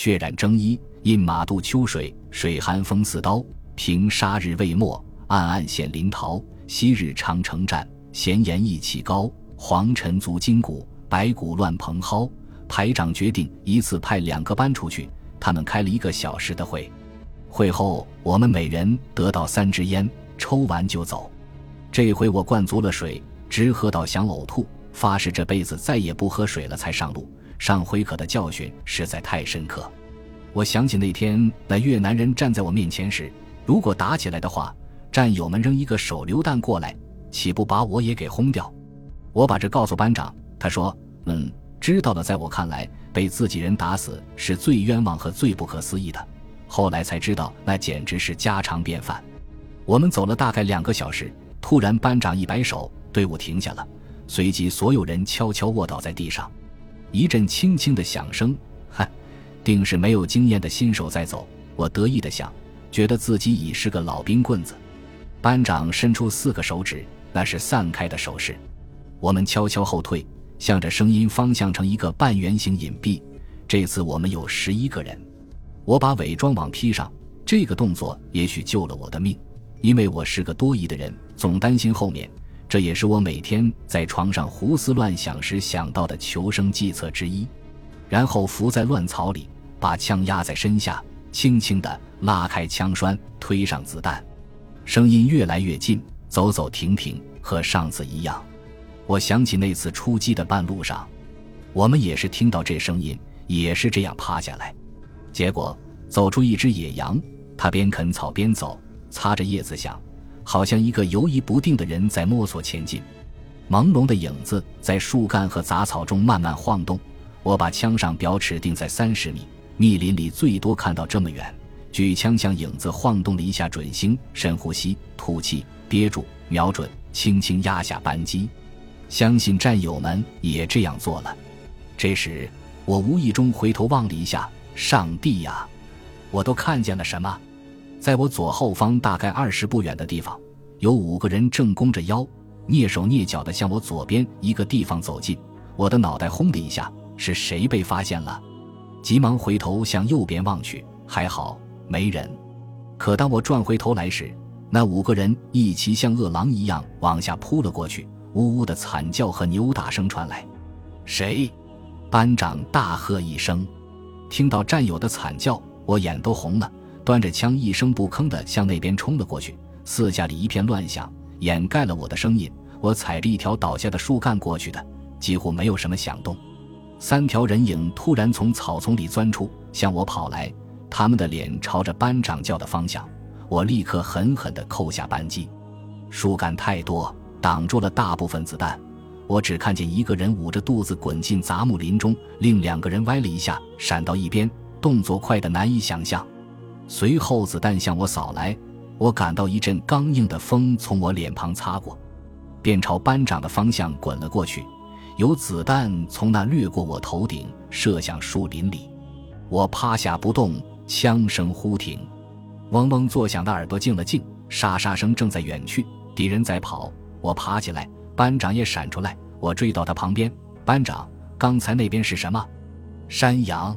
血染征衣，印马渡秋水，水寒风似刀。平沙日未没，暗暗显临洮。昔日长城战，闲言意气高。黄尘足筋骨，白骨乱蓬蒿。排长决定一次派两个班出去，他们开了一个小时的会。会后，我们每人得到三支烟，抽完就走。这回我灌足了水，直喝到想呕吐，发誓这辈子再也不喝水了才上路。上回可的教训实在太深刻。我想起那天那越南人站在我面前时，如果打起来的话，战友们扔一个手榴弹过来，岂不把我也给轰掉？我把这告诉班长，他说：“嗯，知道了。”在我看来，被自己人打死是最冤枉和最不可思议的。后来才知道，那简直是家常便饭。我们走了大概两个小时，突然班长一摆手，队伍停下了，随即所有人悄悄卧倒在地上。一阵轻轻的响声，嗨，定是没有经验的新手在走。我得意的想，觉得自己已是个老冰棍子。班长伸出四个手指，那是散开的手势。我们悄悄后退，向着声音方向成一个半圆形隐蔽。这次我们有十一个人。我把伪装网披上，这个动作也许救了我的命，因为我是个多疑的人，总担心后面。这也是我每天在床上胡思乱想时想到的求生计策之一。然后伏在乱草里，把枪压在身下，轻轻地拉开枪栓，推上子弹。声音越来越近，走走停停，和上次一样。我想起那次出击的半路上，我们也是听到这声音，也是这样趴下来。结果走出一只野羊，它边啃草边走，擦着叶子想。好像一个游移不定的人在摸索前进，朦胧的影子在树干和杂草中慢慢晃动。我把枪上表尺定在三十米，密林里最多看到这么远。举枪向影子晃动了一下准星，深呼吸，吐气，憋住，瞄准，轻轻压下扳机。相信战友们也这样做了。这时，我无意中回头望了一下，上帝呀，我都看见了什么？在我左后方大概二十步远的地方，有五个人正弓着腰，蹑手蹑脚地向我左边一个地方走近。我的脑袋轰的一下，是谁被发现了？急忙回头向右边望去，还好没人。可当我转回头来时，那五个人一齐像饿狼一样往下扑了过去，呜呜的惨叫和扭打声传来。谁？班长大喝一声。听到战友的惨叫，我眼都红了。端着枪，一声不吭地向那边冲了过去。四下里一片乱响，掩盖了我的声音。我踩着一条倒下的树干过去的，几乎没有什么响动。三条人影突然从草丛里钻出，向我跑来，他们的脸朝着班长叫的方向。我立刻狠狠地扣下扳机。树干太多，挡住了大部分子弹。我只看见一个人捂着肚子滚进杂木林中，另两个人歪了一下，闪到一边，动作快得难以想象。随后子弹向我扫来，我感到一阵刚硬的风从我脸庞擦过，便朝班长的方向滚了过去。有子弹从那掠过我头顶，射向树林里。我趴下不动，枪声忽停，嗡嗡作响的耳朵静了静，沙沙声正在远去，敌人在跑。我爬起来，班长也闪出来，我追到他旁边。班长，刚才那边是什么？山羊？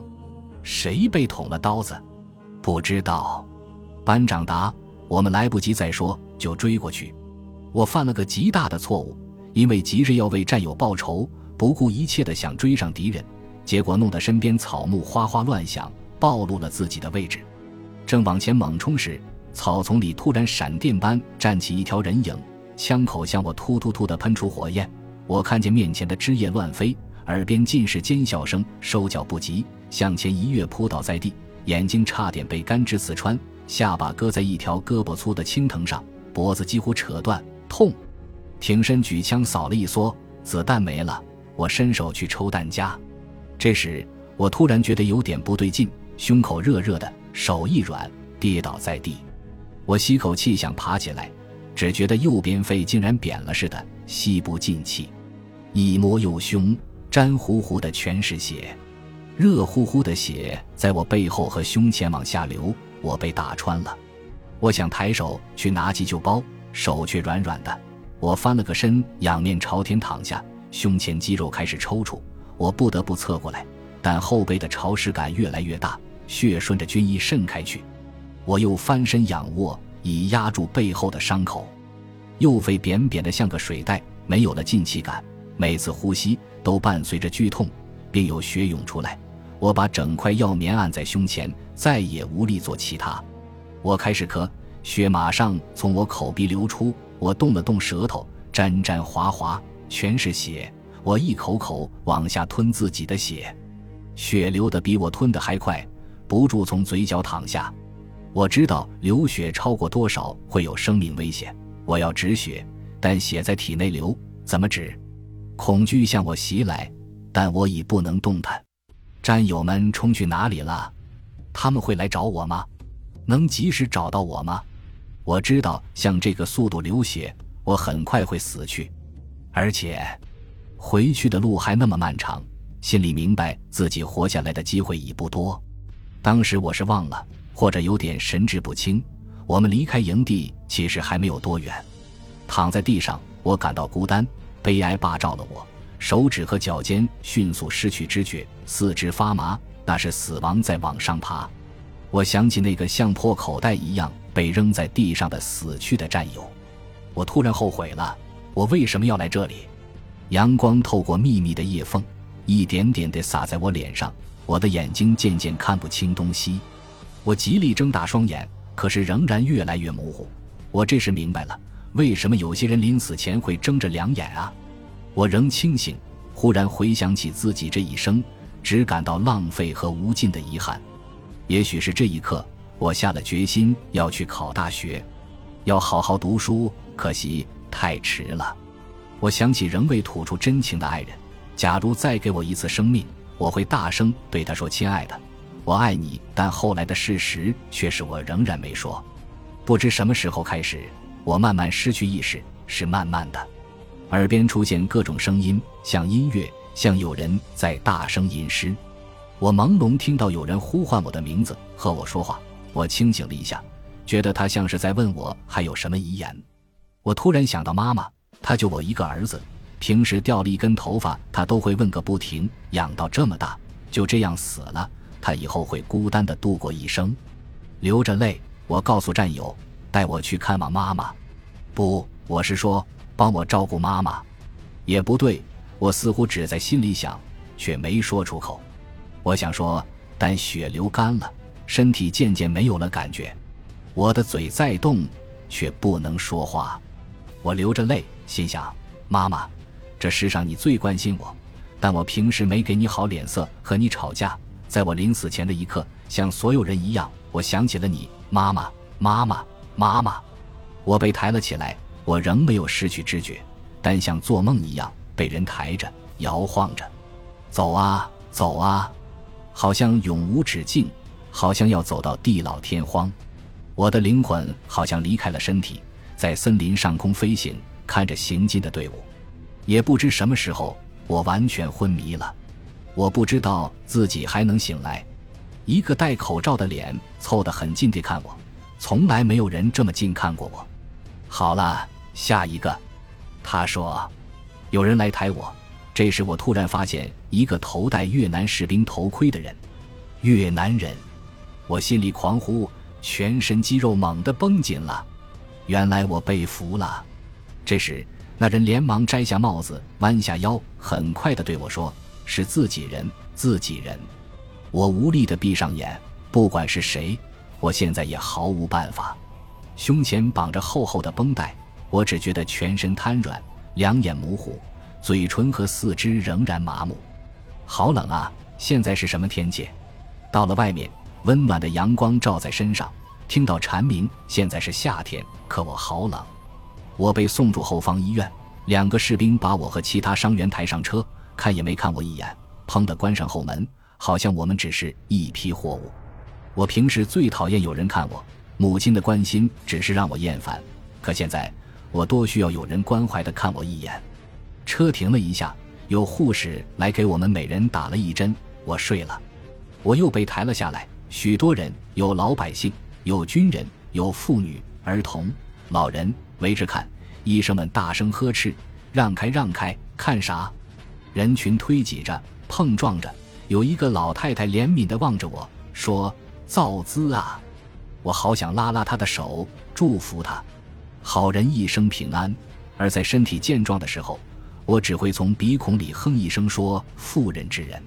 谁被捅了刀子？不知道，班长答：“我们来不及再说，就追过去。我犯了个极大的错误，因为急着要为战友报仇，不顾一切的想追上敌人，结果弄得身边草木哗哗乱响，暴露了自己的位置。正往前猛冲时，草丛里突然闪电般站起一条人影，枪口向我突突突的喷出火焰。我看见面前的枝叶乱飞，耳边尽是尖笑声，收脚不及，向前一跃，扑倒在地。”眼睛差点被干枝刺穿，下巴搁在一条胳膊粗的青藤上，脖子几乎扯断，痛！挺身举枪扫了一梭，子弹没了。我伸手去抽弹夹，这时我突然觉得有点不对劲，胸口热热的，手一软，跌倒在地。我吸口气想爬起来，只觉得右边肺竟然扁了似的，吸不进气。一摸右胸，粘糊糊的全是血。热乎乎的血在我背后和胸前往下流，我被打穿了。我想抬手去拿急救包，手却软软的。我翻了个身，仰面朝天躺下，胸前肌肉开始抽搐，我不得不侧过来，但后背的潮湿感越来越大，血顺着军衣渗开去。我又翻身仰卧，以压住背后的伤口。右肺扁扁的像个水袋，没有了进气感，每次呼吸都伴随着剧痛，并有血涌出来。我把整块药棉按在胸前，再也无力做其他。我开始咳，血马上从我口鼻流出。我动了动舌头，沾沾滑滑，全是血。我一口口往下吞自己的血，血流得比我吞的还快，不住从嘴角淌下。我知道流血超过多少会有生命危险。我要止血，但血在体内流，怎么止？恐惧向我袭来，但我已不能动弹。战友们冲去哪里了？他们会来找我吗？能及时找到我吗？我知道，像这个速度流血，我很快会死去，而且回去的路还那么漫长。心里明白自己活下来的机会已不多。当时我是忘了，或者有点神志不清。我们离开营地其实还没有多远，躺在地上，我感到孤单、悲哀，霸照了我。手指和脚尖迅速失去知觉，四肢发麻，那是死亡在往上爬。我想起那个像破口袋一样被扔在地上的死去的战友，我突然后悔了，我为什么要来这里？阳光透过密密的叶缝，一点点地洒在我脸上，我的眼睛渐渐看不清东西。我极力睁大双眼。可是仍然越来越模糊，我这时明白了，为什么有些人临死前会睁着两眼啊！我仍清醒，忽然回想起自己这一生，只感到浪费和无尽的遗憾。也许是这一刻，我下了决心要去考大学，要好好读书。可惜太迟了。我想起仍未吐出真情的爱人，假如再给我一次生命，我会大声对他说：“亲爱的。”我爱你，但后来的事实却是我仍然没说。不知什么时候开始，我慢慢失去意识，是慢慢的。耳边出现各种声音，像音乐，像有人在大声吟诗。我朦胧听到有人呼唤我的名字，和我说话。我清醒了一下，觉得他像是在问我还有什么遗言。我突然想到妈妈，她就我一个儿子，平时掉了一根头发，她都会问个不停。养到这么大，就这样死了。他以后会孤单的度过一生，流着泪。我告诉战友，带我去看望妈妈。不，我是说帮我照顾妈妈。也不对，我似乎只在心里想，却没说出口。我想说，但血流干了，身体渐渐没有了感觉。我的嘴在动，却不能说话。我流着泪，心想：妈妈，这世上你最关心我，但我平时没给你好脸色，和你吵架。在我临死前的一刻，像所有人一样，我想起了你，妈妈，妈妈，妈妈。我被抬了起来，我仍没有失去知觉，但像做梦一样被人抬着、摇晃着，走啊，走啊，好像永无止境，好像要走到地老天荒。我的灵魂好像离开了身体，在森林上空飞行，看着行进的队伍。也不知什么时候，我完全昏迷了。我不知道自己还能醒来，一个戴口罩的脸凑得很近地看我，从来没有人这么近看过我。好了，下一个，他说，有人来抬我。这时我突然发现一个头戴越南士兵头盔的人，越南人，我心里狂呼，全身肌肉猛地绷紧了。原来我被俘了。这时那人连忙摘下帽子，弯下腰，很快地对我说。是自己人，自己人。我无力地闭上眼，不管是谁，我现在也毫无办法。胸前绑着厚厚的绷带，我只觉得全身瘫软，两眼模糊，嘴唇和四肢仍然麻木。好冷啊！现在是什么天气？到了外面，温暖的阳光照在身上，听到蝉鸣。现在是夏天，可我好冷。我被送入后方医院，两个士兵把我和其他伤员抬上车。看也没看我一眼，砰的关上后门，好像我们只是一批货物。我平时最讨厌有人看我，母亲的关心只是让我厌烦。可现在，我多需要有人关怀的看我一眼。车停了一下，有护士来给我们每人打了一针。我睡了，我又被抬了下来。许多人，有老百姓，有军人，有妇女、儿童、老人围着看。医生们大声呵斥：“让开，让开！看啥？”人群推挤着，碰撞着，有一个老太太怜悯地望着我，说：“造资啊！”我好想拉拉他的手，祝福他，好人一生平安。而在身体健壮的时候，我只会从鼻孔里哼一声说：“妇人之仁。”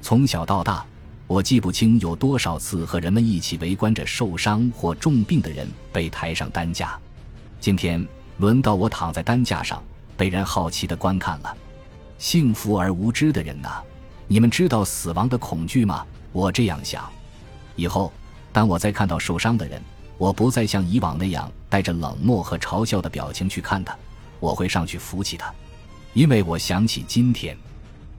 从小到大，我记不清有多少次和人们一起围观着受伤或重病的人被抬上担架。今天轮到我躺在担架上，被人好奇地观看了。幸福而无知的人呐，你们知道死亡的恐惧吗？我这样想。以后，当我再看到受伤的人，我不再像以往那样带着冷漠和嘲笑的表情去看他，我会上去扶起他，因为我想起今天，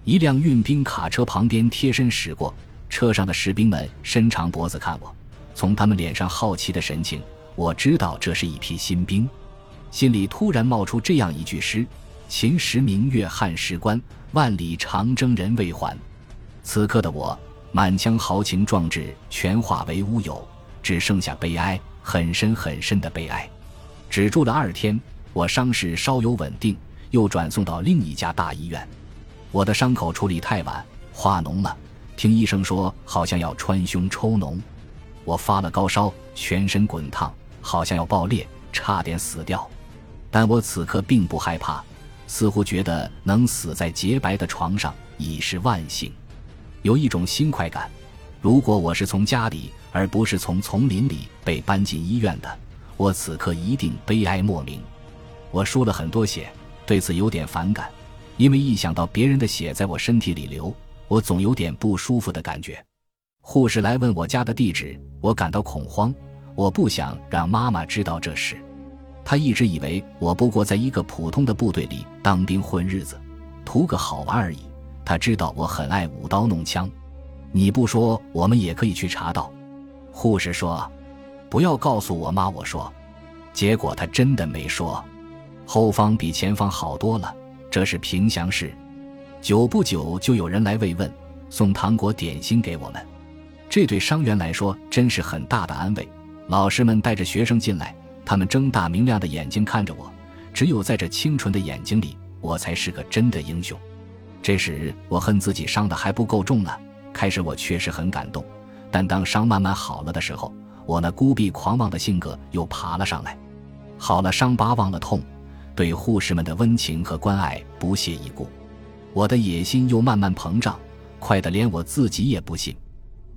一辆运兵卡车旁边贴身驶过，车上的士兵们伸长脖子看我，从他们脸上好奇的神情。我知道这是一批新兵，心里突然冒出这样一句诗：“秦时明月汉时关，万里长征人未还。”此刻的我，满腔豪情壮志全化为乌有，只剩下悲哀，很深很深的悲哀。只住了二天，我伤势稍有稳定，又转送到另一家大医院。我的伤口处理太晚，化脓了，听医生说好像要穿胸抽脓。我发了高烧，全身滚烫。好像要爆裂，差点死掉，但我此刻并不害怕，似乎觉得能死在洁白的床上已是万幸，有一种新快感。如果我是从家里而不是从丛林里被搬进医院的，我此刻一定悲哀莫名。我输了很多血，对此有点反感，因为一想到别人的血在我身体里流，我总有点不舒服的感觉。护士来问我家的地址，我感到恐慌。我不想让妈妈知道这事，她一直以为我不过在一个普通的部队里当兵混日子，图个好玩而已。她知道我很爱舞刀弄枪，你不说，我们也可以去查到。护士说：“不要告诉我妈。”我说，结果她真的没说。后方比前方好多了，这是平祥市。久不久就有人来慰问，送糖果点心给我们，这对伤员来说真是很大的安慰。老师们带着学生进来，他们睁大明亮的眼睛看着我。只有在这清纯的眼睛里，我才是个真的英雄。这时，我恨自己伤的还不够重呢。开始我确实很感动，但当伤慢慢好了的时候，我那孤僻狂妄的性格又爬了上来。好了伤疤忘了痛，对护士们的温情和关爱不屑一顾，我的野心又慢慢膨胀，快得连我自己也不信。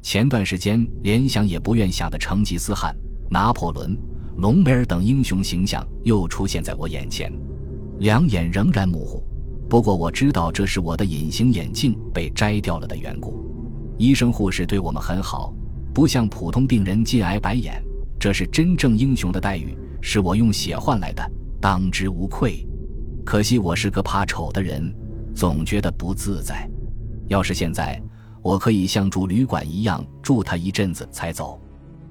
前段时间连想也不愿想的成吉思汗、拿破仑、隆美尔等英雄形象又出现在我眼前，两眼仍然模糊。不过我知道这是我的隐形眼镜被摘掉了的缘故。医生护士对我们很好，不像普通病人进挨白眼，这是真正英雄的待遇，是我用血换来的，当之无愧。可惜我是个怕丑的人，总觉得不自在。要是现在。我可以像住旅馆一样住他一阵子才走，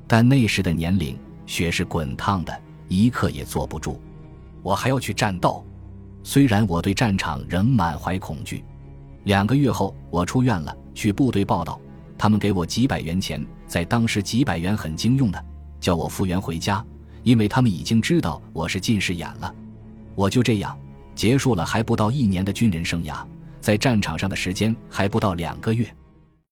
但那时的年龄，血是滚烫的，一刻也坐不住。我还要去战斗，虽然我对战场仍满怀恐惧。两个月后，我出院了，去部队报道，他们给我几百元钱，在当时几百元很经用的，叫我复员回家，因为他们已经知道我是近视眼了。我就这样结束了还不到一年的军人生涯，在战场上的时间还不到两个月。